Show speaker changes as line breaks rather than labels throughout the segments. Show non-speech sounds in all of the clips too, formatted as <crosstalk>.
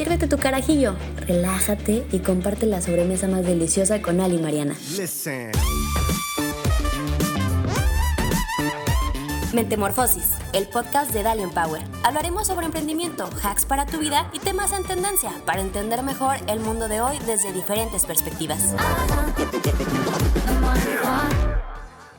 Sírvete tu carajillo, relájate y comparte la sobremesa más deliciosa con Ali y Mariana. Mentemorfosis, el podcast de Dalian Power. Hablaremos sobre emprendimiento, hacks para tu vida y temas en tendencia para entender mejor el mundo de hoy desde diferentes perspectivas.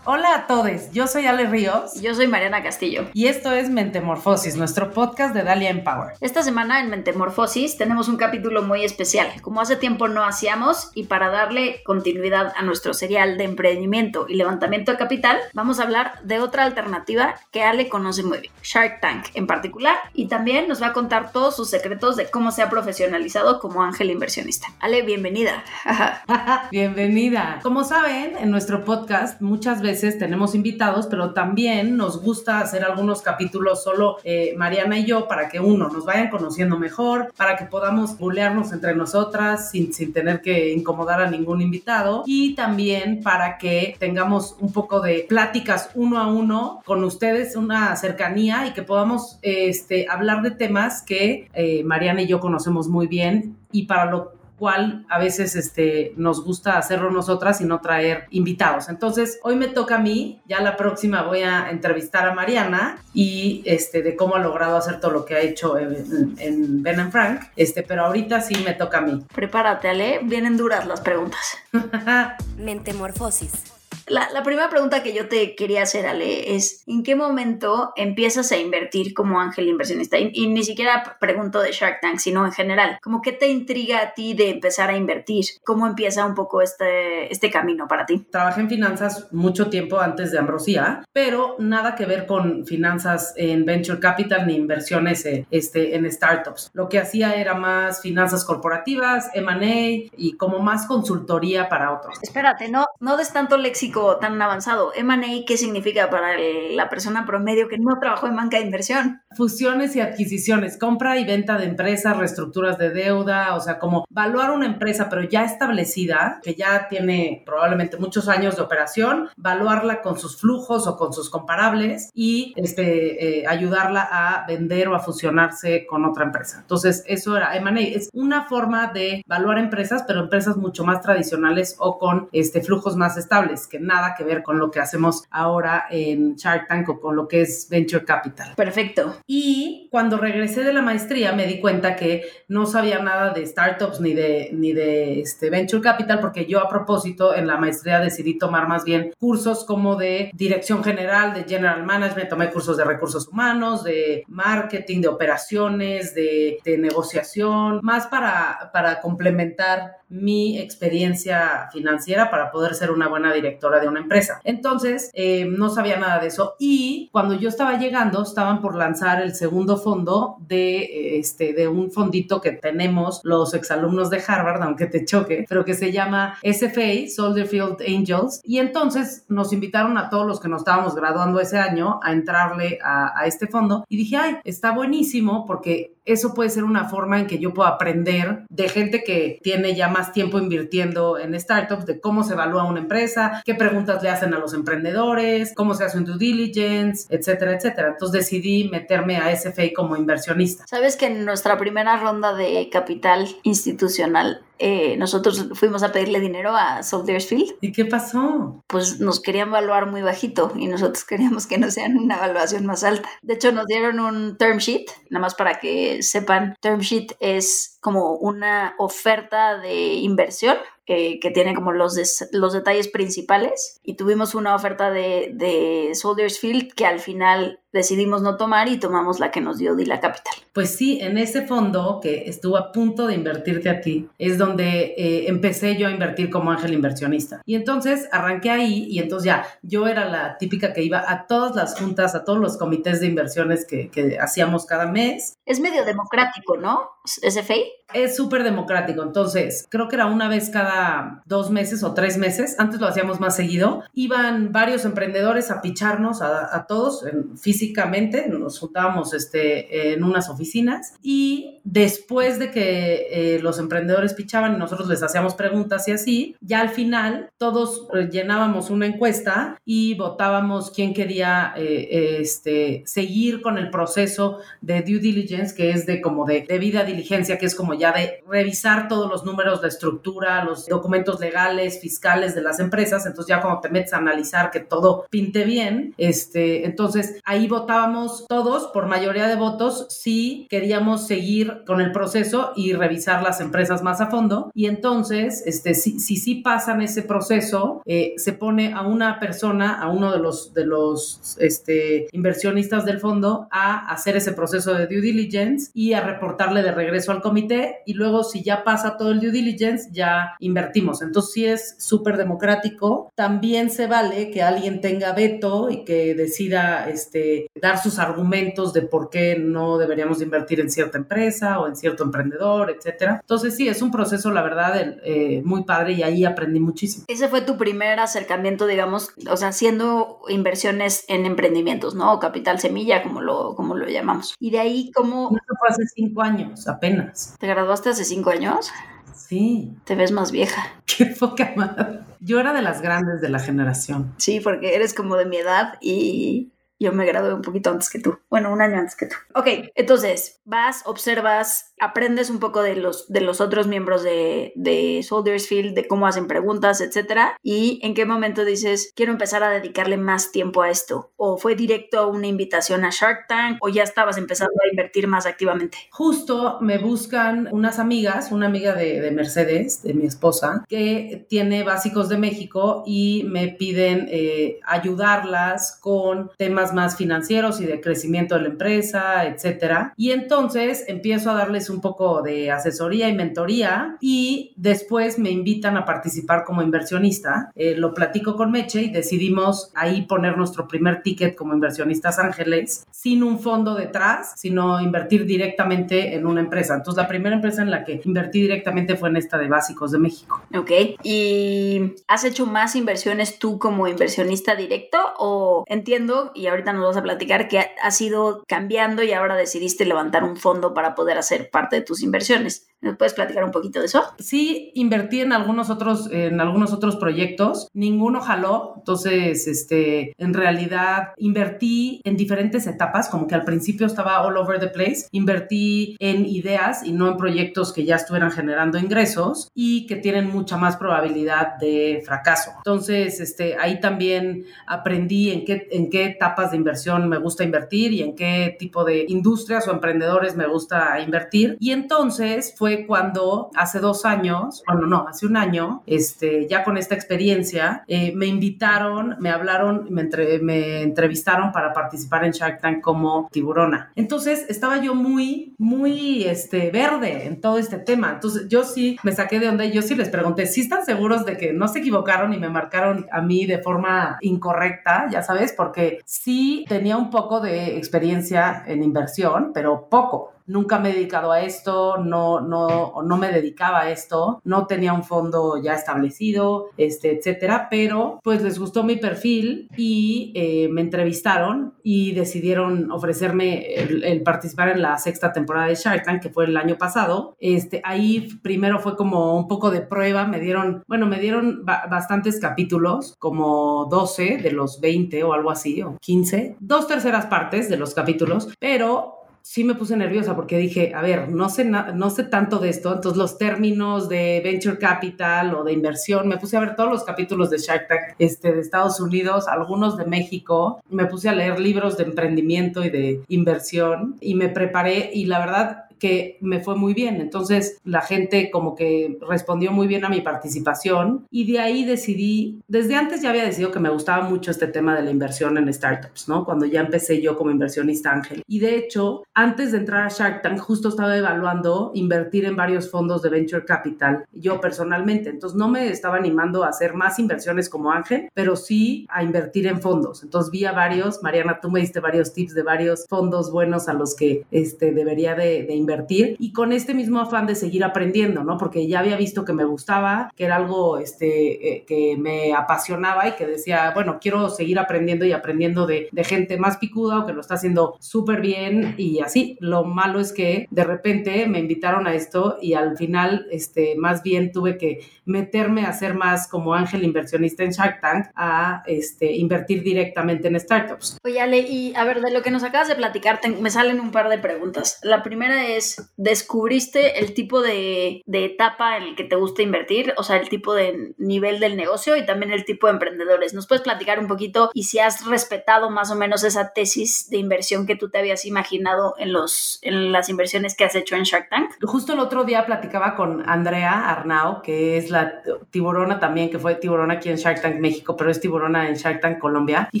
Hola a todos, yo soy Ale Ríos.
Yo soy Mariana Castillo.
Y esto es Mentemorfosis, nuestro podcast de Dalia Empower.
Esta semana en Mentemorfosis tenemos un capítulo muy especial, como hace tiempo no hacíamos, y para darle continuidad a nuestro serial de emprendimiento y levantamiento de capital, vamos a hablar de otra alternativa que Ale conoce muy bien, Shark Tank en particular, y también nos va a contar todos sus secretos de cómo se ha profesionalizado como ángel inversionista. Ale, bienvenida. <laughs>
bienvenida. Como saben, en nuestro podcast muchas veces tenemos invitados, pero también nos gusta hacer algunos capítulos solo eh, Mariana y yo para que uno nos vayan conociendo mejor, para que podamos bulearnos entre nosotras sin, sin tener que incomodar a ningún invitado. Y también para que tengamos un poco de pláticas uno a uno con ustedes, una cercanía y que podamos este, hablar de temas que eh, Mariana y yo conocemos muy bien. Y para lo cual a veces este, nos gusta hacerlo nosotras y no traer invitados. Entonces, hoy me toca a mí, ya la próxima voy a entrevistar a Mariana y este, de cómo ha logrado hacer todo lo que ha hecho en, en Ben and Frank, este, pero ahorita sí me toca a mí.
Prepárate, Ale, vienen duras las preguntas. <laughs>
Mentemorfosis.
La, primera pregunta que yo te quería hacer, Ale, es ¿en qué momento empiezas a invertir como ángel inversionista? Y, ni siquiera pregunto de Shark Tank, sino en general. ¿Cómo qué te intriga a ti de empezar a invertir? ¿Cómo empieza un poco este, este camino para ti?
Trabajé en finanzas mucho tiempo antes de Ambrosía, pero nada que ver con finanzas en venture capital ni inversiones en, este, en startups. Lo que hacía era más finanzas corporativas, M&A y como más consultoría para otros.
Espérate, no, no des tanto léxico tan avanzado. M&A, ¿qué significa para la persona promedio que no trabajó en banca de inversión?
Fusiones y adquisiciones, compra y venta de empresas, reestructuras de deuda, o sea, como evaluar una empresa pero ya establecida, que ya tiene probablemente muchos años de operación, evaluarla con sus flujos o con sus comparables y este, eh, ayudarla a vender o a fusionarse con otra empresa. Entonces, eso era M&A. Es una forma de evaluar empresas, pero empresas mucho más tradicionales o con este, flujos más estables, que nada que ver con lo que hacemos ahora en Shark Tank o con lo que es Venture Capital.
Perfecto.
Y cuando regresé de la maestría me di cuenta que no sabía nada de startups ni de, ni de este Venture Capital porque yo a propósito en la maestría decidí tomar más bien cursos como de dirección general, de general management, tomé cursos de recursos humanos, de marketing, de operaciones, de, de negociación, más para, para complementar mi experiencia financiera para poder ser una buena directora de una empresa. Entonces, eh, no sabía nada de eso. Y cuando yo estaba llegando, estaban por lanzar el segundo fondo de, este, de un fondito que tenemos los exalumnos de Harvard, aunque te choque, pero que se llama SFA, Soldier Angels. Y entonces nos invitaron a todos los que nos estábamos graduando ese año a entrarle a, a este fondo. Y dije, ay, está buenísimo porque eso puede ser una forma en que yo pueda aprender de gente que tiene ya más tiempo invirtiendo en startups, de cómo se evalúa una empresa, qué preguntas le hacen a los emprendedores, cómo se hace un due diligence, etcétera, etcétera. Entonces decidí meterme a SFA como inversionista.
Sabes que en nuestra primera ronda de capital institucional eh, nosotros fuimos a pedirle dinero a Field.
¿Y qué pasó?
Pues nos querían evaluar muy bajito y nosotros <laughs> queríamos que nos sean una evaluación más alta. De hecho, nos dieron un term sheet, nada más para que sepan, term sheet es como una oferta de inversión que tiene como los, los detalles principales y tuvimos una oferta de, de Soldiers Field que al final decidimos no tomar y tomamos la que nos dio Dila Capital.
Pues sí, en ese fondo que estuvo a punto de invertirte a ti, es donde eh, empecé yo a invertir como ángel inversionista. Y entonces arranqué ahí y entonces ya yo era la típica que iba a todas las juntas, a todos los comités de inversiones que, que hacíamos cada mes.
Es medio democrático, ¿no? SFA.
Es súper democrático, entonces creo que era una vez cada dos meses o tres meses, antes lo hacíamos más seguido, iban varios emprendedores a picharnos a, a todos en físico físicamente, nos juntábamos este, en unas oficinas y después de que eh, los emprendedores pichaban y nosotros les hacíamos preguntas y así, ya al final todos eh, llenábamos una encuesta y votábamos quién quería eh, este, seguir con el proceso de due diligence, que es de como de debida diligencia, que es como ya de revisar todos los números, la estructura, los documentos legales, fiscales de las empresas. Entonces ya cuando te metes a analizar que todo pinte bien, este, entonces ahí votábamos todos por mayoría de votos si queríamos seguir con el proceso y revisar las empresas más a fondo. Y entonces, este, si sí si, pasan ese proceso, eh, se pone a una persona, a uno de los, de los este, inversionistas del fondo, a hacer ese proceso de due diligence y a reportarle de regreso al comité. Y luego, si ya pasa todo el due diligence, ya invertimos. Entonces, sí es súper democrático. También se vale que alguien tenga veto y que decida este, dar sus argumentos de por qué no deberíamos invertir en cierta empresa o en cierto emprendedor, etcétera. Entonces, sí, es un proceso, la verdad, eh, muy padre y ahí aprendí muchísimo.
Ese fue tu primer acercamiento, digamos, o sea, haciendo inversiones en emprendimientos, ¿no? O capital semilla, como lo, como lo llamamos. Y de ahí, ¿cómo...?
Eso fue hace cinco años, apenas.
¿Te graduaste hace cinco años?
Sí.
Te ves más vieja. <laughs>
Qué poca madre. Yo era de las grandes de la generación.
Sí, porque eres como de mi edad y yo me gradué un poquito antes que tú. Bueno, un año antes que tú. Ok, entonces vas, observas, aprendes un poco de los, de los otros miembros de, de Soldiers Field, de cómo hacen preguntas, etcétera. Y en qué momento dices, quiero empezar a dedicarle más tiempo a esto. O fue directo una invitación a Shark Tank, o ya estabas empezando a invertir más activamente.
Justo me buscan unas amigas, una amiga de, de Mercedes, de mi esposa, que tiene básicos de México y me piden eh, ayudarlas con temas más financieros y de crecimiento de la empresa, etcétera. Y entonces empiezo a darles un poco de asesoría y mentoría y después me invitan a participar como inversionista. Eh, lo platico con Meche y decidimos ahí poner nuestro primer ticket como inversionistas ángeles sin un fondo detrás, sino invertir directamente en una empresa. Entonces la primera empresa en la que invertí directamente fue en esta de Básicos de México.
Ok. ¿Y has hecho más inversiones tú como inversionista directo o entiendo y ahorita ahorita nos vas a platicar que has ido cambiando y ahora decidiste levantar un fondo para poder hacer parte de tus inversiones. ¿Me puedes platicar un poquito de eso?
Sí, invertí en algunos otros, en algunos otros proyectos. Ninguno jaló. Entonces, este, en realidad invertí en diferentes etapas, como que al principio estaba all over the place. Invertí en ideas y no en proyectos que ya estuvieran generando ingresos y que tienen mucha más probabilidad de fracaso. Entonces, este, ahí también aprendí en qué, en qué etapas de inversión me gusta invertir y en qué tipo de industrias o emprendedores me gusta invertir. Y entonces fue cuando hace dos años, bueno, no, hace un año, este, ya con esta experiencia, eh, me invitaron, me hablaron, me, entrevistaron para participar en Shark Tank como tiburona. Entonces estaba yo muy, muy este, verde en todo este tema. Entonces yo sí me saqué de onda y yo sí les pregunté, ¿sí están seguros de que no se equivocaron y me marcaron a mí de forma incorrecta? Ya sabes, porque sí tenía un poco de experiencia en inversión, pero poco nunca me he dedicado a esto, no, no, no me dedicaba a esto, no tenía un fondo ya establecido, este, etcétera, pero pues les gustó mi perfil y eh, me entrevistaron y decidieron ofrecerme el, participar en la sexta temporada de Shark Tank, que fue el año pasado. Este, ahí primero fue como un poco de prueba, me dieron, bueno, me dieron bastantes capítulos, como 12 de los 20 o algo así, o 15, dos terceras partes de los capítulos, pero sí me puse nerviosa porque dije, a ver, no sé, no sé tanto de esto, entonces los términos de venture capital o de inversión, me puse a ver todos los capítulos de Shark Tank este, de Estados Unidos, algunos de México, me puse a leer libros de emprendimiento y de inversión y me preparé y la verdad que me fue muy bien. Entonces la gente como que respondió muy bien a mi participación y de ahí decidí, desde antes ya había decidido que me gustaba mucho este tema de la inversión en startups, ¿no? Cuando ya empecé yo como inversionista ángel. Y de hecho, antes de entrar a Shark Tank, justo estaba evaluando invertir en varios fondos de venture capital, yo personalmente. Entonces no me estaba animando a hacer más inversiones como ángel, pero sí a invertir en fondos. Entonces vi a varios, Mariana, tú me diste varios tips de varios fondos buenos a los que este, debería de, de invertir y con este mismo afán de seguir aprendiendo, ¿no? Porque ya había visto que me gustaba, que era algo este, eh, que me apasionaba y que decía, bueno, quiero seguir aprendiendo y aprendiendo de, de gente más picuda o que lo está haciendo súper bien y así. Lo malo es que de repente me invitaron a esto y al final, este, más bien tuve que meterme a ser más como ángel inversionista en Shark Tank a este, invertir directamente en startups.
Oye, Ale, y a ver, de lo que nos acabas de platicar, me salen un par de preguntas. La primera es, ¿descubriste el tipo de, de etapa en el que te gusta invertir? O sea, el tipo de nivel del negocio y también el tipo de emprendedores. ¿Nos puedes platicar un poquito y si has respetado más o menos esa tesis de inversión que tú te habías imaginado en, los, en las inversiones que has hecho en Shark Tank?
Justo el otro día platicaba con Andrea Arnao, que es la tiburona también, que fue tiburona aquí en Shark Tank México, pero es tiburona en Shark Tank Colombia. Y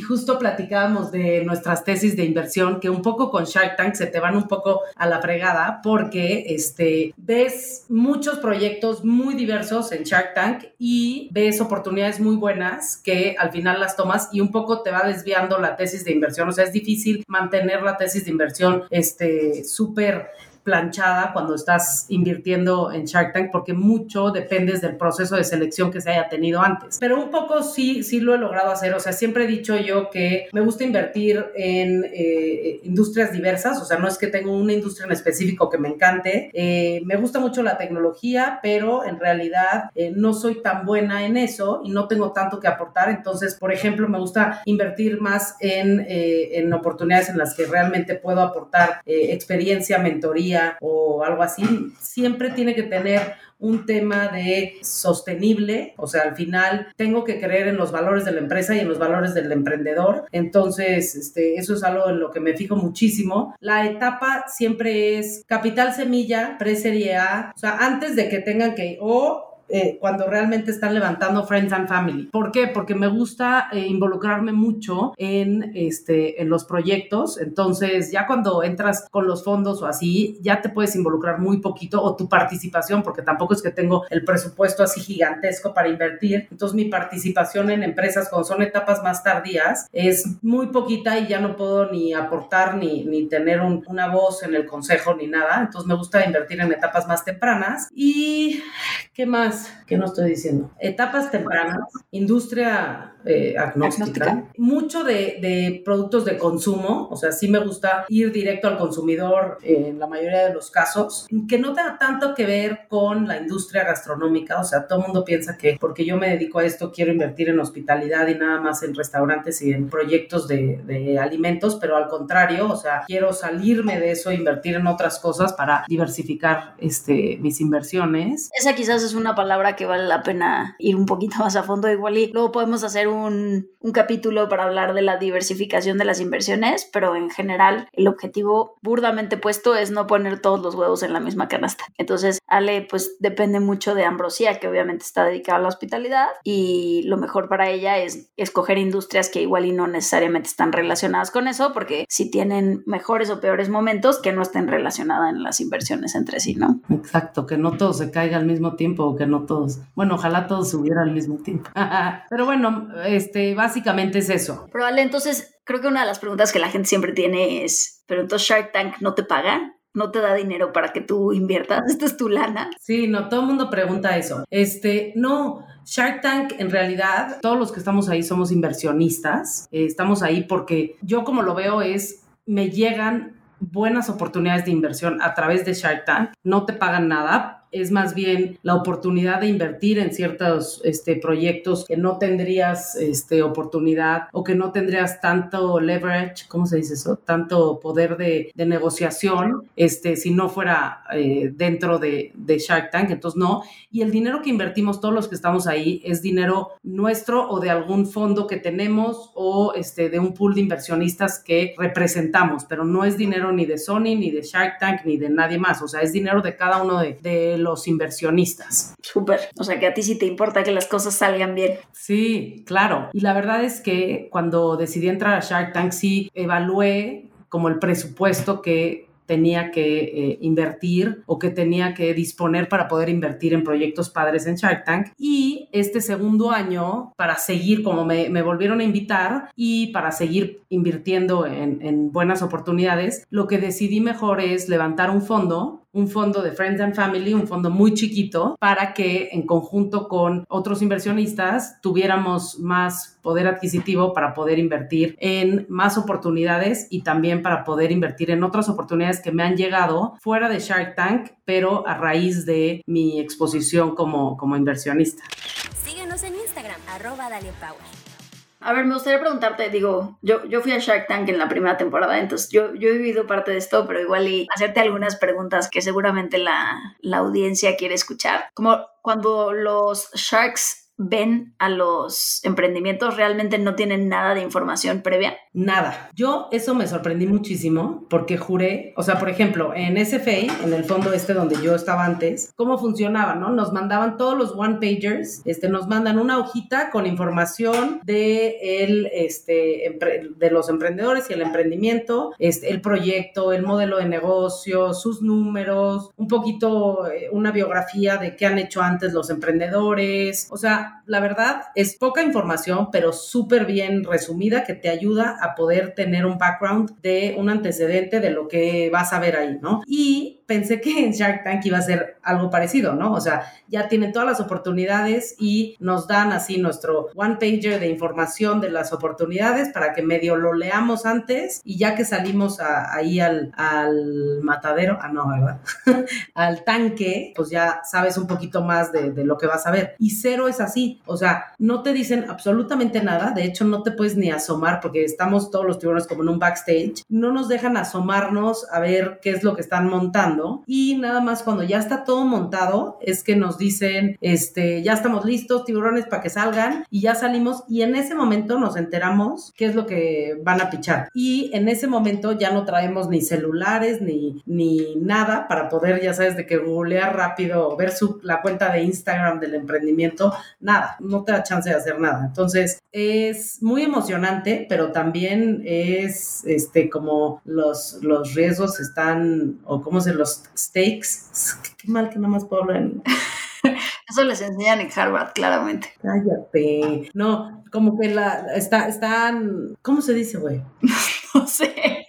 justo platicábamos de nuestras tesis de inversión, que un poco con Shark Tank se te van un poco a la fregada porque este, ves muchos proyectos muy diversos en Shark Tank y ves oportunidades muy buenas que al final las tomas y un poco te va desviando la tesis de inversión. O sea, es difícil mantener la tesis de inversión este, súper planchada cuando estás invirtiendo en Shark Tank porque mucho dependes del proceso de selección que se haya tenido antes. Pero un poco sí, sí lo he logrado hacer. O sea, siempre he dicho yo que me gusta invertir en eh, industrias diversas. O sea, no es que tengo una industria en específico que me encante. Eh, me gusta mucho la tecnología, pero en realidad eh, no soy tan buena en eso y no tengo tanto que aportar. Entonces, por ejemplo, me gusta invertir más en, en oportunidades en las que realmente puedo aportar experiencia, mentoría o algo así, siempre tiene que tener un tema de sostenible, o sea, al final tengo que creer en los valores de la empresa y en los valores del emprendedor, entonces este, eso es algo en lo que me fijo muchísimo. La etapa siempre es capital semilla, pre-serie A, o sea, antes de que tengan que, o eh, cuando realmente están levantando Friends and Family. ¿Por qué? Porque me gusta eh, involucrarme mucho en, este, en los proyectos. Entonces, ya cuando entras con los fondos o así, ya te puedes involucrar muy poquito o tu participación, porque tampoco es que tengo el presupuesto así gigantesco para invertir. Entonces, mi participación en empresas cuando son etapas más tardías es muy poquita y ya no puedo ni aportar ni, ni tener una voz en el consejo ni nada. Entonces, me gusta invertir en etapas más tempranas. ¿Y qué más? Que no estoy diciendo? Etapas tempranas, industria eh, agnóstica, mucho de, productos de consumo, o sea, sí me gusta ir directo al consumidor en la mayoría de los casos, que no tenga tanto que ver con la industria gastronómica, o sea, todo el mundo piensa que porque yo me dedico a esto quiero invertir en hospitalidad y nada más en restaurantes y en proyectos de, de alimentos, pero al contrario, o sea, quiero salirme de eso, e invertir en otras cosas para diversificar este, mis inversiones.
Esa quizás es una palabra que vale la pena ir un poquito más a fondo. Igual y luego podemos hacer un, un capítulo para hablar de la diversificación de las inversiones, pero en general el objetivo burdamente puesto es no poner todos los huevos en la misma canasta. Entonces, Ale, pues depende mucho de Ambrosía, que obviamente está dedicada a la hospitalidad y lo mejor para ella es escoger industrias que igual y no necesariamente están relacionadas con eso, porque si tienen mejores o peores momentos que no estén relacionadas en las inversiones entre sí, ¿no?
Exacto, que no todo se caiga al mismo tiempo o que no todos, bueno, ojalá todos subieran al mismo tiempo. <laughs> Pero bueno, este, básicamente es eso.
Pero vale, entonces creo que una de las preguntas que la gente siempre tiene es, pero entonces Shark Tank no te paga? no te da dinero para que tú inviertas, <laughs> esta es tu lana.
Sí, no, todo el mundo pregunta eso. Este, no, Shark Tank en realidad, todos los que estamos ahí somos inversionistas, eh, estamos ahí porque yo como lo veo es, me llegan buenas oportunidades de inversión a través de Shark Tank, no te pagan nada, es más bien la oportunidad de invertir en ciertos este, proyectos que no tendrías este, oportunidad o que no tendrías tanto leverage, ¿cómo se dice eso? Tanto poder de, negociación este, si no fuera eh, dentro de, de, Shark Tank. Entonces, no. Y el dinero que invertimos, todos los que estamos ahí, es dinero nuestro o de algún fondo que tenemos o este, de un pool de inversionistas que representamos, pero no es dinero ni de Sony, ni de Shark Tank, ni de nadie más. O sea, es dinero de cada uno de, de los inversionistas.
Súper, o sea que a ti sí te importa que las cosas salgan bien.
Sí, claro. Y la verdad es que cuando decidí entrar a Shark Tank sí evalué como el presupuesto que tenía que eh, invertir o que tenía que disponer para poder invertir en proyectos padres en Shark Tank. Y este segundo año, para seguir, como me, me volvieron a invitar y para seguir invirtiendo en, en buenas oportunidades, lo que decidí mejor es levantar un fondo un fondo de Friends and Family, un fondo muy chiquito, para que en conjunto con otros inversionistas tuviéramos más poder adquisitivo para poder invertir en más oportunidades y también para poder invertir en otras oportunidades que me han llegado fuera de Shark Tank, pero a raíz de mi exposición como, como inversionista.
Síguenos en Instagram, arroba Power.
A ver, me gustaría preguntarte, digo, yo, yo fui a Shark Tank en la primera temporada, entonces yo, yo he vivido parte de esto, pero igual y hacerte algunas preguntas que seguramente la, la audiencia quiere escuchar. Como cuando los Sharks ven a los emprendimientos realmente no tienen nada de información previa?
Nada. Yo eso me sorprendí muchísimo porque juré, o sea, por ejemplo, en SFA, en el fondo este donde yo estaba antes, ¿cómo funcionaba, no? Nos mandaban todos los one pagers, este, nos mandan una hojita con información de el, este, de los emprendedores y el emprendimiento, este, el proyecto, el modelo de negocio, sus números, un poquito eh, una biografía de qué han hecho antes los emprendedores, o sea, that la verdad es poca información, pero súper bien resumida que te ayuda a poder tener un background de un antecedente de lo que vas a ver ahí, ¿no? Y pensé que en Shark Tank iba a ser algo parecido, ¿no? O sea, ya tienen todas las oportunidades y nos dan así nuestro one pager de información de las oportunidades para que medio lo leamos antes y ya que salimos ahí al, al, matadero, ah, no, ¿verdad? <laughs> al tanque, pues ya sabes un poquito más de, de lo que vas a ver. Y cero es así, o sea, no te dicen absolutamente nada, de hecho no te puedes ni asomar porque estamos todos los tiburones como en un backstage, no nos dejan asomarnos a ver qué es lo que están montando. Y nada más cuando ya está todo montado es que nos dicen, este, ya estamos listos, tiburones para que salgan y ya salimos y en ese momento nos enteramos qué es lo que van a pichar. Y en ese momento ya no traemos ni celulares ni, ni nada para poder, ya sabes, de que googlear rápido, ver su, la cuenta de Instagram del emprendimiento, nada, no te da chance de hacer nada. Entonces es muy emocionante, pero también es este como los, los riesgos están, o cómo se los stakes. <laughs> Qué mal que nada más puedo hablar en... <laughs>
Eso les enseñan en Harvard, claramente.
Cállate. No, como que la está, están, ¿cómo se dice, güey? <laughs>
no sé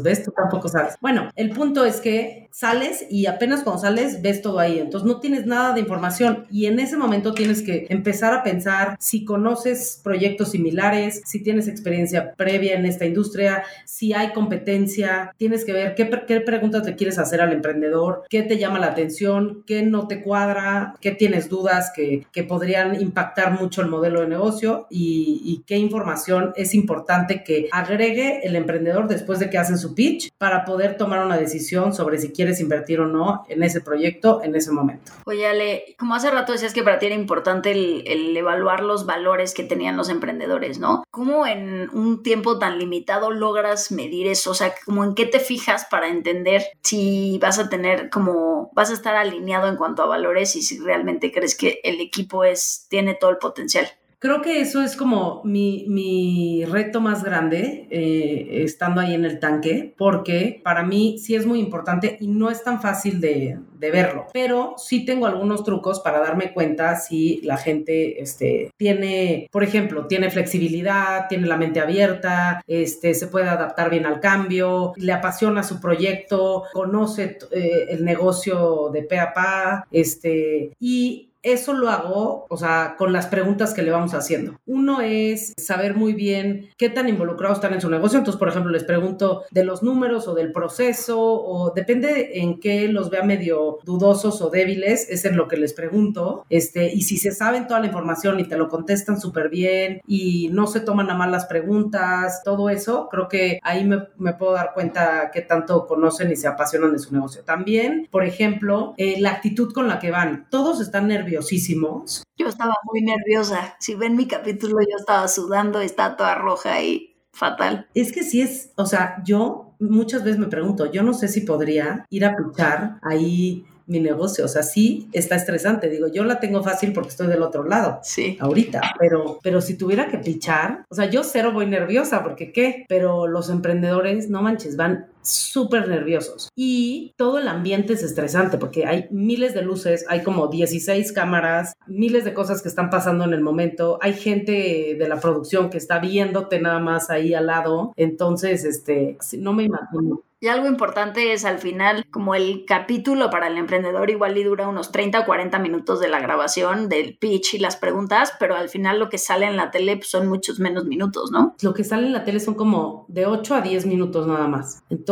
¿ves? Tú tampoco sabes. Bueno, el punto es que sales y apenas cuando sales ves todo ahí, entonces no tienes nada de información y en ese momento tienes que empezar a pensar si conoces proyectos similares, si tienes experiencia previa en esta industria, si hay competencia, tienes que ver qué, qué preguntas le quieres hacer al emprendedor, qué te llama la atención, qué no te cuadra, qué tienes dudas que, que podrían impactar mucho el modelo de negocio y, y qué información es importante que agregue el emprendedor después de que hacen su pitch para poder tomar una decisión sobre si quieres invertir o no en ese proyecto en ese momento.
Oye, Ale, como hace rato decías que para ti era importante el, evaluar los valores que tenían los emprendedores, ¿no? ¿Cómo en un tiempo tan limitado logras medir eso? O sea, ¿como en qué te fijas para entender si vas a tener como, vas a estar alineado en cuanto a valores y si realmente crees que el equipo es, tiene todo el potencial?
Creo que eso es como mi, reto más grande eh, estando ahí en el tanque, porque para mí sí es muy importante y no es tan fácil de, verlo, pero sí tengo algunos trucos para darme cuenta si la gente este, tiene, por ejemplo, tiene flexibilidad, tiene la mente abierta, este, se puede adaptar bien al cambio, le apasiona su proyecto, conoce eh, el negocio de pe a pa, este, y eso lo hago, o sea, con las preguntas que le vamos haciendo. Uno es saber muy bien qué tan involucrados están en su negocio. Entonces, por ejemplo, les pregunto de los números o del proceso, o depende en qué los vea medio dudosos o débiles, es en lo que les pregunto. Este, y si se saben toda la información y te lo contestan súper bien y no se toman a mal las preguntas, todo eso, creo que ahí me, puedo dar cuenta qué tanto conocen y se apasionan de su negocio. También, por ejemplo, eh, la actitud con la que van. Todos están nerviosos
yo estaba muy nerviosa. Si ven mi capítulo, yo estaba sudando, está toda roja y fatal.
Es que sí es, o sea, yo muchas veces me pregunto, yo no sé si podría ir a puchar ahí mi negocio. O sea, sí está estresante. Digo, yo la tengo fácil porque estoy del otro lado.
Sí.
Ahorita. Pero, pero si tuviera que pichar, o sea, yo cero voy nerviosa porque qué. Pero los emprendedores, no manches, van súper nerviosos y todo el ambiente es estresante porque hay miles de luces, hay como 16 cámaras, miles de cosas que están pasando en el momento, hay gente de la producción que está viéndote nada más ahí al lado, entonces, este, no me imagino.
Y algo importante es al final, como el capítulo para el emprendedor igual y dura unos 30 o 40 minutos de la grabación, del pitch y las preguntas, pero al final lo que sale en la tele pues, son muchos menos minutos, ¿no?
Lo que sale en la tele son como de 8 a 10 minutos nada más. Entonces,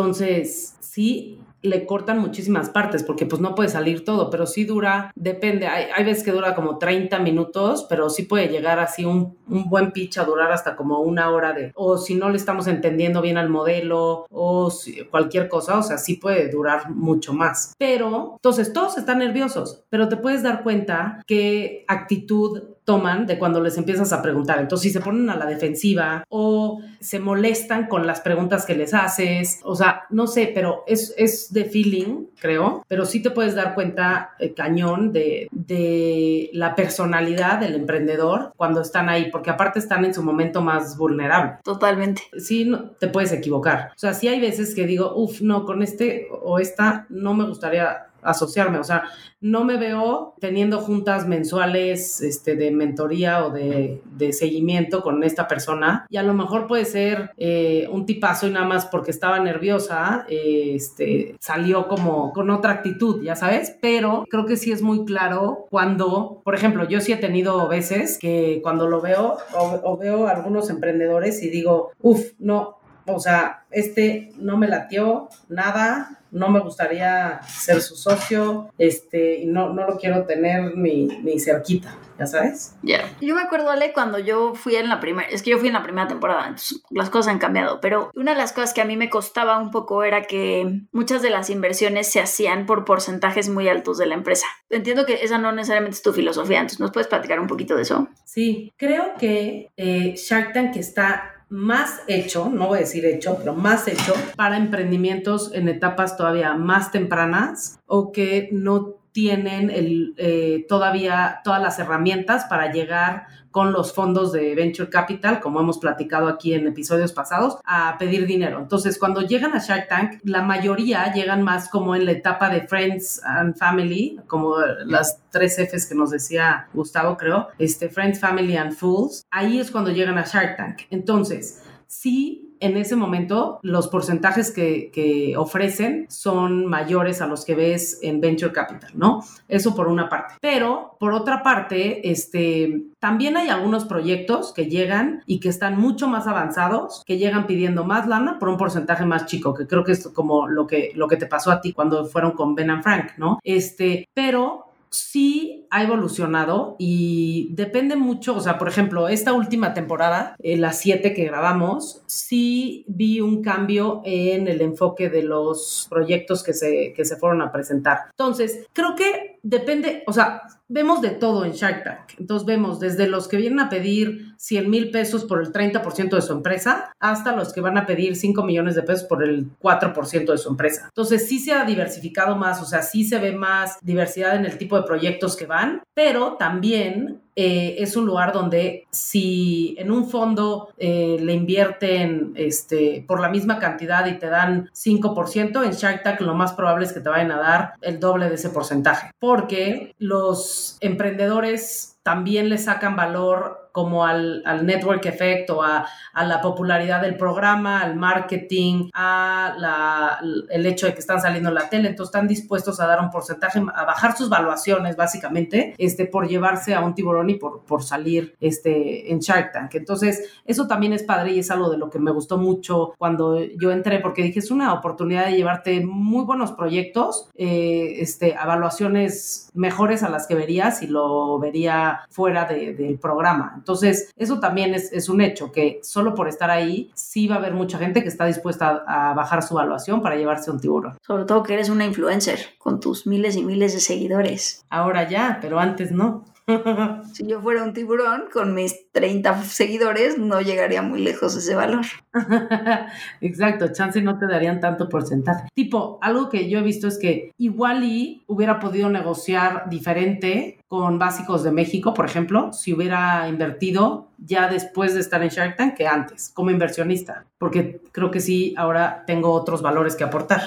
sí, le cortan muchísimas partes porque pues no puede salir todo, pero sí dura, depende, hay, hay veces que dura como 30 minutos, pero sí puede llegar así un, un, buen pitch a durar hasta como una hora de, o si no le estamos entendiendo bien al modelo o cualquier cosa, o sea, sí puede durar mucho más. Pero, entonces, todos están nerviosos, pero te puedes dar cuenta qué actitud toman de cuando les empiezas a preguntar. Entonces, si se ponen a la defensiva o se molestan con las preguntas que les haces, o sea, no sé, pero es, es de feeling, creo, pero sí te puedes dar cuenta, eh, cañón, de, de la personalidad del emprendedor cuando están ahí, porque aparte están en su momento más vulnerable.
Totalmente.
Sí, no, te puedes equivocar. O sea, sí hay veces que digo, uff, no, con este o esta no me gustaría asociarme, o sea, no me veo teniendo juntas mensuales este, de mentoría o de, de seguimiento con esta persona. Y a lo mejor puede ser eh, un tipazo y nada más porque estaba nerviosa, eh, este, salió como con otra actitud, ya sabes, pero creo que sí es muy claro cuando, por ejemplo, yo sí he tenido veces que cuando lo veo o, o veo a algunos emprendedores y digo, uff, no, o sea, este no me latió nada, no me gustaría ser su socio, este, y no, no lo quiero tener ni, ni cerquita, ¿ya sabes?
Ya. Yo me acuerdo, Ale, cuando yo fui en la primera, es que yo fui en la primera temporada, entonces las cosas han cambiado, pero una de las cosas que a mí me costaba un poco era que muchas de las inversiones se hacían por porcentajes muy altos de la empresa. Entiendo que esa no necesariamente es tu filosofía, entonces ¿nos puedes platicar un poquito de eso?
Sí, creo que eh, Shark Tank está más hecho, no voy a decir hecho, pero más hecho para emprendimientos en etapas todavía más tempranas o que no tienen el, eh, todavía todas las herramientas para llegar con los fondos de Venture Capital, como hemos platicado aquí en episodios pasados, a pedir dinero. Entonces, cuando llegan a Shark Tank, la mayoría llegan más como en la etapa de Friends and Family, como las tres Fs que nos decía Gustavo, creo, este, Friends, Family and Fools. Ahí es cuando llegan a Shark Tank. Entonces, sí en ese momento los porcentajes que, ofrecen son mayores a los que ves en Venture Capital, ¿no? Eso por una parte. Pero por otra parte, este, también hay algunos proyectos que llegan y que están mucho más avanzados, que llegan pidiendo más lana por un porcentaje más chico, que creo que es como lo que, lo que te pasó a ti cuando fueron con Ben and Frank, ¿no? Este, pero sí ha evolucionado y depende mucho, o sea, por ejemplo, esta última temporada, eh, las siete que grabamos, sí vi un cambio en el enfoque de los proyectos que se, que se fueron a presentar. Entonces, creo que depende, o sea, vemos de todo en Shark Tank. Entonces vemos desde los que vienen a pedir 100 mil pesos por el 30% de su empresa hasta los que van a pedir 5 millones de pesos por el 4% de su empresa. Entonces sí se ha diversificado más, o sea, sí se ve más diversidad en el tipo de proyectos que van, pero también eh, es un lugar donde si en un fondo eh, le invierten este, por la misma cantidad y te dan 5%, en Shark Tank lo más probable es que te vayan a dar el doble de ese porcentaje, porque los emprendedores también le sacan valor como al, al network effect o a, a, la popularidad del programa, al marketing, a la, el hecho de que están saliendo en la tele, entonces están dispuestos a dar un porcentaje, a bajar sus valuaciones básicamente, este, por llevarse a un tiburón y por, por salir este, en Shark Tank. Entonces, eso también es padre y es algo de lo que me gustó mucho cuando yo entré, porque dije, es una oportunidad de llevarte muy buenos proyectos, eh, este, evaluaciones mejores a las que verías si lo vería fuera de, del programa. Entonces, eso también es, es, un hecho, que solo por estar ahí, sí va a haber mucha gente que está dispuesta a, a bajar su evaluación para llevarse un tiburón.
Sobre todo que eres una influencer con tus miles y miles de seguidores.
Ahora ya, pero antes no. <laughs>
si yo fuera un tiburón con mis 30 seguidores, no llegaría muy lejos ese valor. <laughs>
Exacto, chance no te darían tanto porcentaje. Tipo, algo que yo he visto es que igual y hubiera podido negociar diferente con básicos de México, por ejemplo, si hubiera invertido ya después de estar en Shark Tank que antes, como inversionista, porque creo que sí, ahora tengo otros valores que aportar.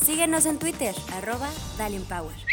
Síguenos en Twitter, arroba Power.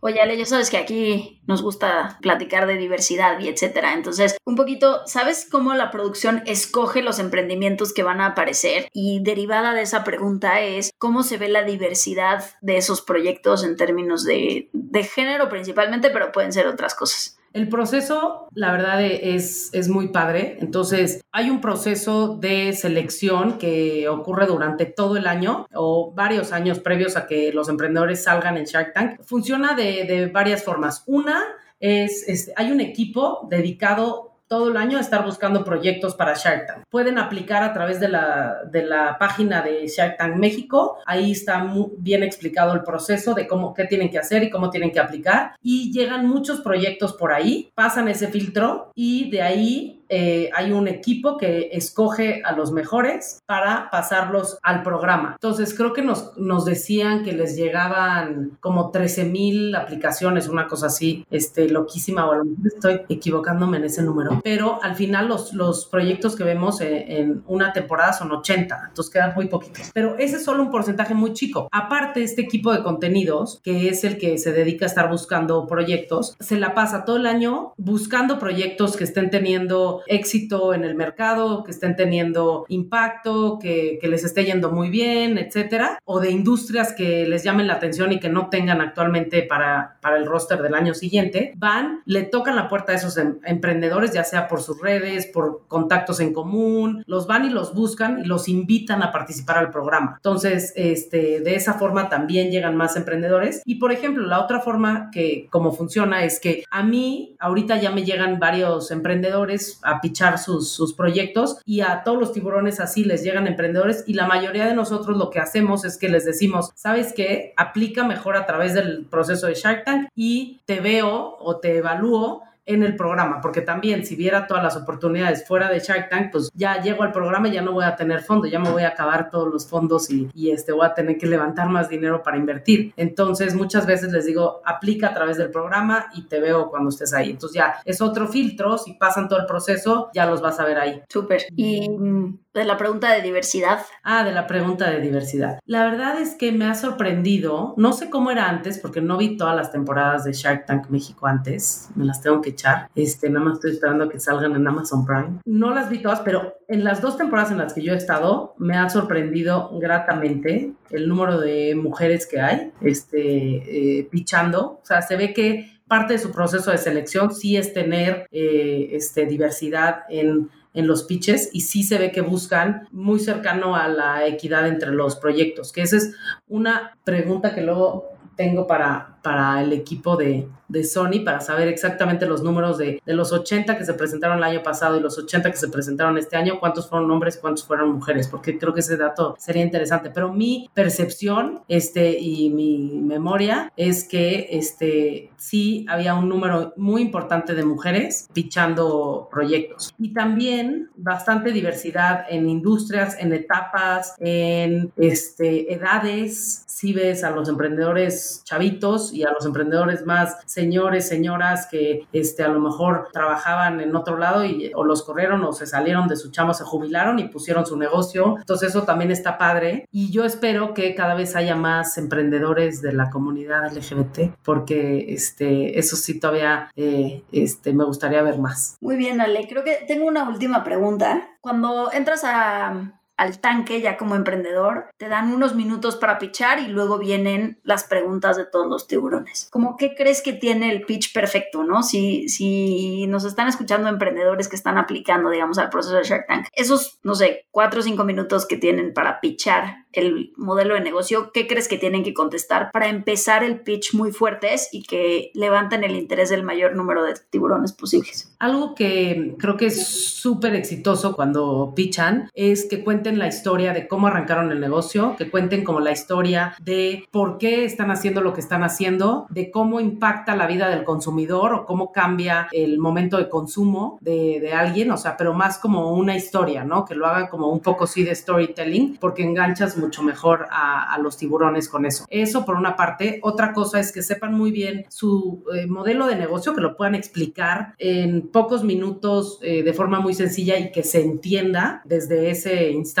Oye, Ale, ya sabes que aquí nos gusta platicar de diversidad y etcétera. Entonces, un poquito, ¿sabes cómo la producción escoge los emprendimientos que van a aparecer? Y derivada de esa pregunta es, ¿cómo se ve la diversidad de esos proyectos en términos de, de género principalmente, pero pueden ser otras cosas?
El proceso, la verdad, es, es muy padre. Entonces, hay un proceso de selección que ocurre durante todo el año o varios años previos a que los emprendedores salgan en Shark Tank. Funciona de, de varias formas. Una es, es, hay un equipo dedicado todo el año estar buscando proyectos para Shark Tank. Pueden aplicar a través de la, de la página de Shark Tank México. Ahí está bien explicado el proceso de cómo, qué tienen que hacer y cómo tienen que aplicar. Y llegan muchos proyectos por ahí, pasan ese filtro y de ahí eh, hay un equipo que escoge a los mejores para pasarlos al programa. Entonces, creo que nos, decían que les llegaban como 13 mil aplicaciones, una cosa así, este, loquísima, o a estoy equivocándome en ese número, pero al final los, proyectos que vemos en, en una temporada son 80, entonces quedan muy poquitos. Pero ese es solo un porcentaje muy chico. Aparte, este equipo de contenidos, que es el que se dedica a estar buscando proyectos, se la pasa todo el año buscando proyectos que estén teniendo éxito en el mercado, que estén teniendo impacto, que, les esté yendo muy bien, etcétera, o de industrias que les llamen la atención y que no tengan actualmente para, para el roster del año siguiente, van, le tocan la puerta a esos em, emprendedores, ya sea por sus redes, por contactos en común, los van y los buscan y los invitan a participar al programa. Entonces, este, de esa forma también llegan más emprendedores. Y por ejemplo, la otra forma que como funciona es que a mí ahorita ya me llegan varios emprendedores a pichar sus, sus proyectos y a todos los tiburones así les llegan emprendedores y la mayoría de nosotros lo que hacemos es que les decimos, ¿sabes qué? Aplica mejor a través del proceso de Shark Tank y te veo o te evalúo en el programa, porque también si viera todas las oportunidades fuera de Shark Tank, pues ya llego al programa y ya no voy a tener fondo, ya me voy a acabar todos los fondos y, y, este, voy a tener que levantar más dinero para invertir. Entonces, muchas veces les digo, aplica a través del programa y te veo cuando estés ahí. Entonces ya es otro filtro, si pasan todo el proceso, ya los vas a ver ahí.
Súper. Y mm, de la pregunta de diversidad.
Ah, de la pregunta de diversidad. La verdad es que me ha sorprendido, no sé cómo era antes, porque no vi todas las temporadas de Shark Tank México antes, me las tengo que este, nada más estoy esperando que salgan en Amazon Prime. No las vi todas, pero en las dos temporadas en las que yo he estado, me ha sorprendido gratamente el número de mujeres que hay, este, eh, pichando, o sea, se ve que parte de su proceso de selección sí es tener eh, este, diversidad en en los pitches y sí se ve que buscan muy cercano a la equidad entre los proyectos, que esa es una pregunta que luego tengo para, para el equipo de, de Sony para saber exactamente los números de, de, los 80 que se presentaron el año pasado y los 80 que se presentaron este año, cuántos fueron hombres cuántos fueron mujeres, porque creo que ese dato sería interesante. Pero mi percepción este, y mi memoria es que este, sí había un número muy importante de mujeres pichando proyectos y también bastante diversidad en industrias, en etapas, en este, edades. Si ves a los emprendedores chavitos y a los emprendedores más señores, señoras que este, a lo mejor trabajaban en otro lado y o los corrieron o se salieron de su chamo, se jubilaron y pusieron su negocio. Entonces eso también está padre y yo espero que cada vez haya más emprendedores de la comunidad LGBT porque este, eso sí todavía eh, este, me gustaría ver más.
Muy bien, Ale. Creo que tengo una última pregunta. Cuando entras a al tanque ya como emprendedor, te dan unos minutos para pichar y luego vienen las preguntas de todos los tiburones. ¿Cómo qué crees que tiene el pitch perfecto, no? Si, si nos están escuchando emprendedores que están aplicando, digamos, al proceso de Shark Tank, esos, no sé, cuatro o cinco minutos que tienen para pichar el modelo de negocio, ¿qué crees que tienen que contestar para empezar el pitch muy fuertes y que levanten el interés del mayor número de tiburones posibles?
Algo que creo que es súper exitoso cuando pichan es que cuenten cuenten la historia de cómo arrancaron el negocio, que cuenten como la historia de por qué están haciendo lo que están haciendo, de cómo impacta la vida del consumidor o cómo cambia el momento de consumo de, de alguien, o sea, pero más como una historia, ¿no? Que lo hagan como un poco sí de storytelling, porque enganchas mucho mejor a, a los tiburones con eso. Eso por una parte. Otra cosa es que sepan muy bien su eh, modelo de negocio, que lo puedan explicar en pocos minutos eh, de forma muy sencilla y que se entienda desde ese instante,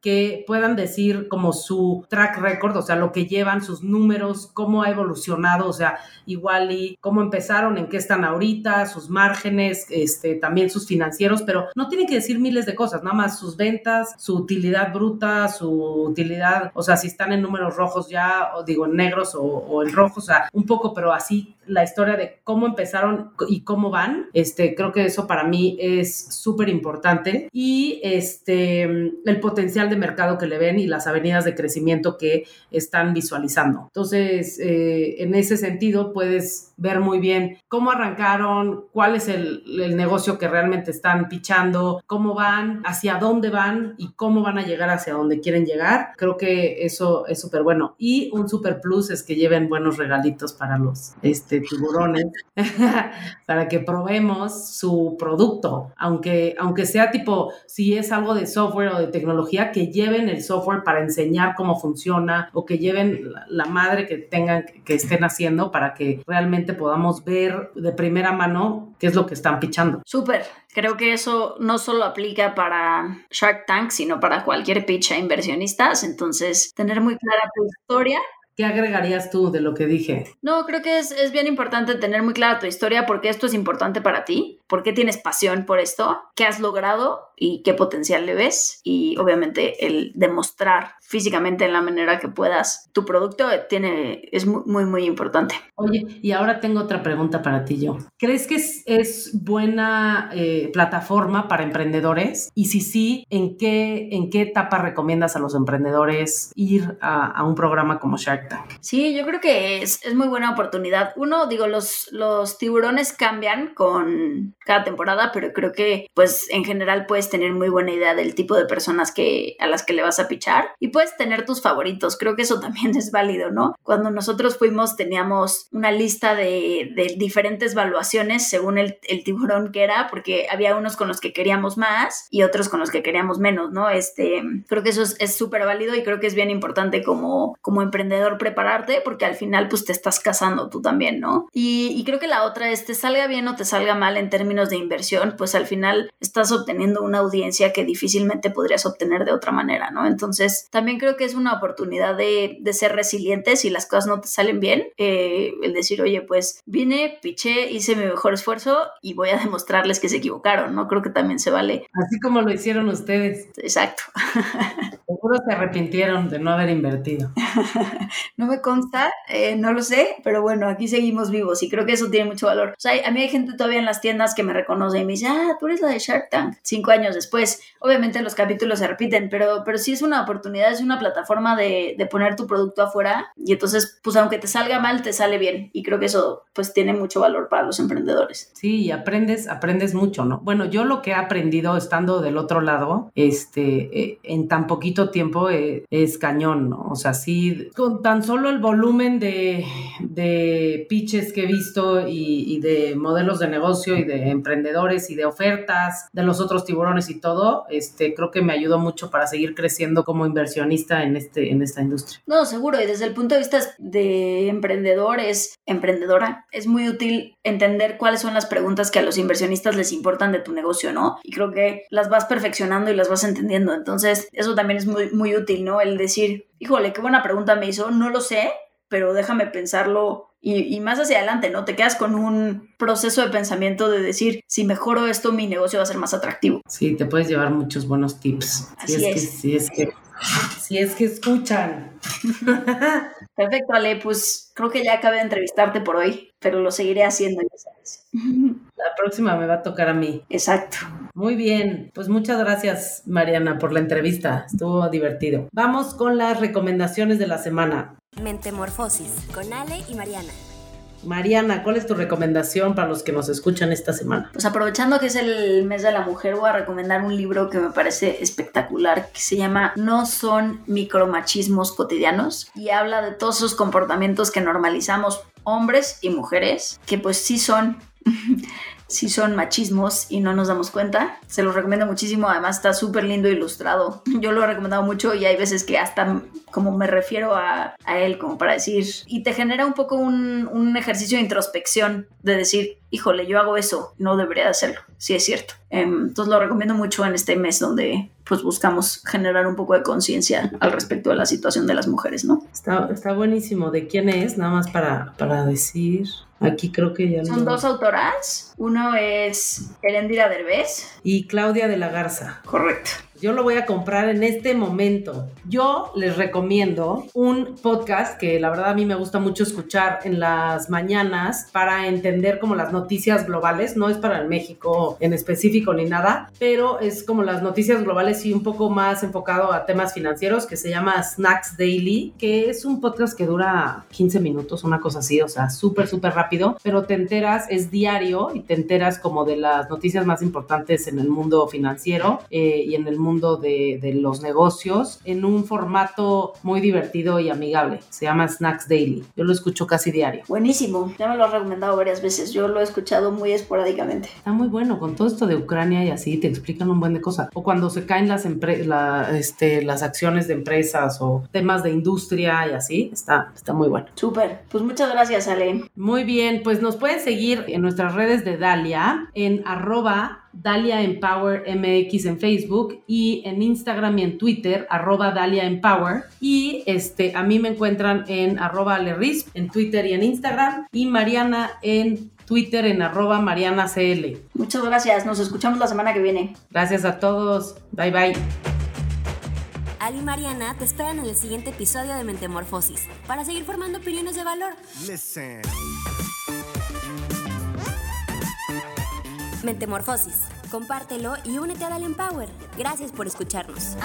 que puedan decir como su track record, o sea, lo que llevan, sus números, cómo ha evolucionado, o sea, igual y cómo empezaron, en qué están ahorita, sus márgenes, este, también sus financieros, pero no tienen que decir miles de cosas, nada más sus ventas, su utilidad bruta, su utilidad, o sea, si están en números rojos ya, o digo en negros o, o en rojos, o sea, un poco, pero así la historia de cómo empezaron y cómo van, este, creo que eso para mí es súper importante y este, el potencial de mercado que le ven y las avenidas de crecimiento que están visualizando. Entonces, eh, en ese sentido, puedes ver muy bien cómo arrancaron, cuál es el, el negocio que realmente están pichando, cómo van, hacia dónde van y cómo van a llegar hacia donde quieren llegar. Creo que eso es súper bueno. Y un super plus es que lleven buenos regalitos para los este, tiburones, <laughs> para que probemos su producto, aunque, aunque sea tipo, si es algo de software o de tecnología, que lleven el software para enseñar cómo funciona o que lleven la, la madre que tengan, que estén haciendo para que realmente podamos ver de primera mano qué es lo que están pichando.
Súper. Creo que eso no solo aplica para Shark Tank, sino para cualquier pitch a inversionistas. Entonces, tener muy clara tu historia
¿Qué agregarías tú de lo que dije?
No, creo que es, es, bien importante tener muy clara tu historia porque esto es importante para ti, por qué tienes pasión por esto, qué has logrado y qué potencial le ves y obviamente el demostrar físicamente en la manera que puedas tu producto tiene, es muy, muy, muy importante.
Oye, y ahora tengo otra pregunta para ti yo. ¿Crees que es, es buena eh, plataforma para emprendedores? Y si sí, ¿en qué, ¿en qué etapa recomiendas a los emprendedores ir a, a un programa como Shark Tank?
Sí, yo creo que es, es, muy buena oportunidad. Uno, digo, los, los tiburones cambian con cada temporada, pero creo que pues en general puedes tener muy buena idea del tipo de personas que, a las que le vas a pichar y puedes tener tus favoritos. Creo que eso <laughs> también es válido, ¿no? Cuando nosotros fuimos teníamos una lista de, de diferentes valuaciones según el, el, tiburón que era, porque había unos con los que queríamos más y otros con los que queríamos menos, ¿no? Este, creo que eso es súper válido y creo que es bien importante como, como emprendedor prepararte porque al final pues te estás casando tú también, ¿no? Y, y creo que la otra es te salga bien o te salga mal en términos de inversión, pues al final estás obteniendo una audiencia que difícilmente podrías obtener de otra manera, ¿no? Entonces, también creo que es una oportunidad de, de ser resilientes si las cosas no te salen bien, eh, el decir, oye, pues vine, piché, hice mi mejor esfuerzo y voy a demostrarles que se equivocaron, ¿no? Creo que también se vale.
Así como lo hicieron ustedes.
Exacto. <laughs>
Seguro se arrepintieron de no haber invertido. <laughs>
no me consta, eh, no lo sé, pero bueno, aquí seguimos vivos y creo que eso tiene mucho valor. O sea, a mí hay gente todavía en las tiendas que me reconoce y me dice, ah, tú eres la de Shark Tank. Cinco años después, obviamente los capítulos se repiten, pero, pero sí es una oportunidad, es una plataforma de, de poner tu producto afuera y entonces, pues aunque te salga mal, te sale bien y creo que eso pues tiene mucho valor para los emprendedores.
Sí, y aprendes, aprendes mucho, ¿no? Bueno, yo lo que he aprendido estando del otro lado, este, eh, en tan poquito tiempo eh, es cañón, ¿no? O sea, sí, con tan solo el volumen de, de pitches que he visto y, y de modelos de negocio y de emprendedores y de ofertas de los otros tiburones y todo, este, creo que me ayudó mucho para seguir creciendo como inversionista en, este, en esta industria.
No, seguro, y desde el punto de vista de emprendedor, es emprendedora, es muy útil entender cuáles son las preguntas que a los inversionistas les importan de tu negocio, ¿no? Y creo que las vas perfeccionando y las vas entendiendo. Entonces, eso también es muy, muy útil, ¿no? El decir, híjole, qué buena pregunta me hizo, no lo sé, pero déjame pensarlo y, y, más hacia adelante, ¿no? Te quedas con un proceso de pensamiento de decir, si mejoro esto, mi negocio va a ser más atractivo.
Sí, te puedes llevar muchos buenos tips.
Así
si es,
es.
Que, si es que si es que escuchan. <laughs>
Perfecto, Ale, pues creo que ya acabé de entrevistarte por hoy, pero lo seguiré haciendo, ya sabes. <laughs>
La próxima me va a tocar a mí.
Exacto.
Muy bien, pues muchas gracias Mariana por la entrevista, estuvo divertido. Vamos con las recomendaciones de la semana.
Mentemorfosis con Ale y Mariana.
Mariana, ¿cuál es tu recomendación para los que nos escuchan esta semana?
Pues aprovechando que es el mes de la mujer, voy a recomendar un libro que me parece espectacular, que se llama No son micromachismos cotidianos y habla de todos esos comportamientos que normalizamos hombres y mujeres, que pues sí son <laughs> si son machismos y no nos damos cuenta. Se los recomiendo muchísimo, además está súper lindo ilustrado. <laughs> Yo lo he recomendado mucho y hay veces que hasta como me refiero a, él, como para decir, y te genera un poco un, un, ejercicio de introspección, de decir, híjole, yo hago eso, no debería hacerlo, sí es cierto. Em, entonces lo recomiendo mucho en este mes donde pues buscamos generar un poco de conciencia al respecto de la situación de las mujeres, ¿no?
Está, está buenísimo. ¿De quién es? Nada más para, para decir. Aquí creo que ya
Son dos autoras. Uno es Erendira Derbez.
Y Claudia de la Garza.
Correcto.
Yo lo voy a comprar en este momento. Yo les recomiendo un podcast que la verdad a mí me gusta mucho escuchar en las mañanas para entender como las noticias globales. No es para el México en específico ni nada, pero es como las noticias globales y un poco más enfocado a temas financieros que se llama Snacks Daily, que es un podcast que dura 15 minutos, una cosa así, o sea, súper, súper rápido, pero te enteras, es diario y te enteras como de las noticias más importantes en el mundo financiero eh, y en el mundo mundo de, de, los negocios en un formato muy divertido y amigable. Se llama Snacks Daily. Yo lo escucho casi diario.
Buenísimo. Ya me lo has recomendado varias veces. Yo lo he escuchado muy esporádicamente.
Está muy bueno. Con todo esto de Ucrania y así te explican un buen de cosas. O cuando se caen las, la, este, las acciones de empresas o temas de industria y así. Está, está muy bueno.
Súper. Pues muchas gracias, Ale.
Muy bien. Pues nos pueden seguir en nuestras redes de Dalia en arroba Dalia Empower MX en Facebook y en Instagram y en Twitter, arroba Dalia Empower. Y este, a mí me encuentran en arroba Lerris en Twitter y en Instagram y Mariana en Twitter en arroba Mariana CL.
Muchas gracias, nos escuchamos la semana que viene.
Gracias a todos, bye bye.
Ali y Mariana te esperan en el siguiente episodio de Mentemorfosis para seguir formando opiniones de valor. Listen. Mentemorfosis. Compártelo y únete a Dalian Power. Gracias por escucharnos.